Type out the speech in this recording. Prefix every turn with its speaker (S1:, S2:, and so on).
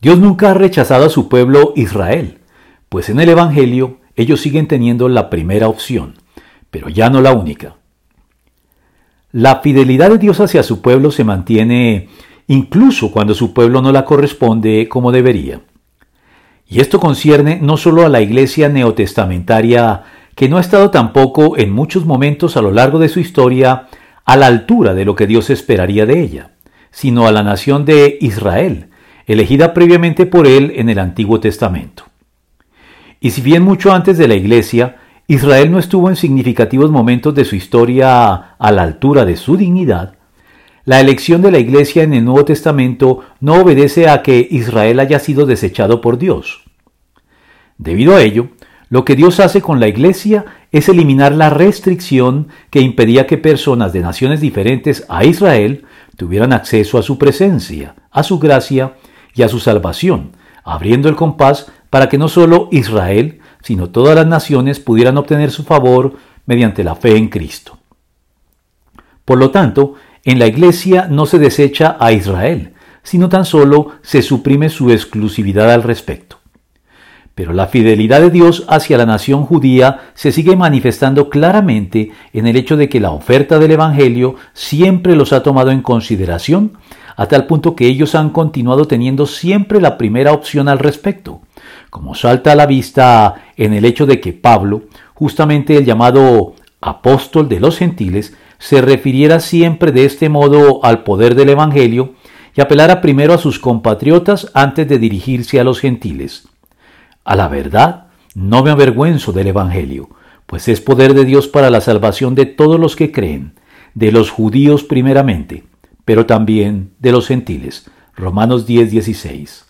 S1: Dios nunca ha rechazado a su pueblo Israel, pues en el Evangelio ellos siguen teniendo la primera opción, pero ya no la única. La fidelidad de Dios hacia su pueblo se mantiene incluso cuando su pueblo no la corresponde como debería. Y esto concierne no solo a la iglesia neotestamentaria, que no ha estado tampoco en muchos momentos a lo largo de su historia a la altura de lo que Dios esperaría de ella, sino a la nación de Israel, elegida previamente por él en el Antiguo Testamento. Y si bien mucho antes de la iglesia, Israel no estuvo en significativos momentos de su historia a la altura de su dignidad, la elección de la Iglesia en el Nuevo Testamento no obedece a que Israel haya sido desechado por Dios. Debido a ello, lo que Dios hace con la Iglesia es eliminar la restricción que impedía que personas de naciones diferentes a Israel tuvieran acceso a su presencia, a su gracia y a su salvación, abriendo el compás para que no solo Israel, sino todas las naciones pudieran obtener su favor mediante la fe en Cristo. Por lo tanto, en la Iglesia no se desecha a Israel, sino tan solo se suprime su exclusividad al respecto. Pero la fidelidad de Dios hacia la nación judía se sigue manifestando claramente en el hecho de que la oferta del Evangelio siempre los ha tomado en consideración, a tal punto que ellos han continuado teniendo siempre la primera opción al respecto, como salta a la vista en el hecho de que Pablo, justamente el llamado apóstol de los gentiles, se refiriera siempre de este modo al poder del Evangelio y apelara primero a sus compatriotas antes de dirigirse a los gentiles. A la verdad, no me avergüenzo del Evangelio, pues es poder de Dios para la salvación de todos los que creen, de los judíos primeramente, pero también de los gentiles. Romanos 10, 16.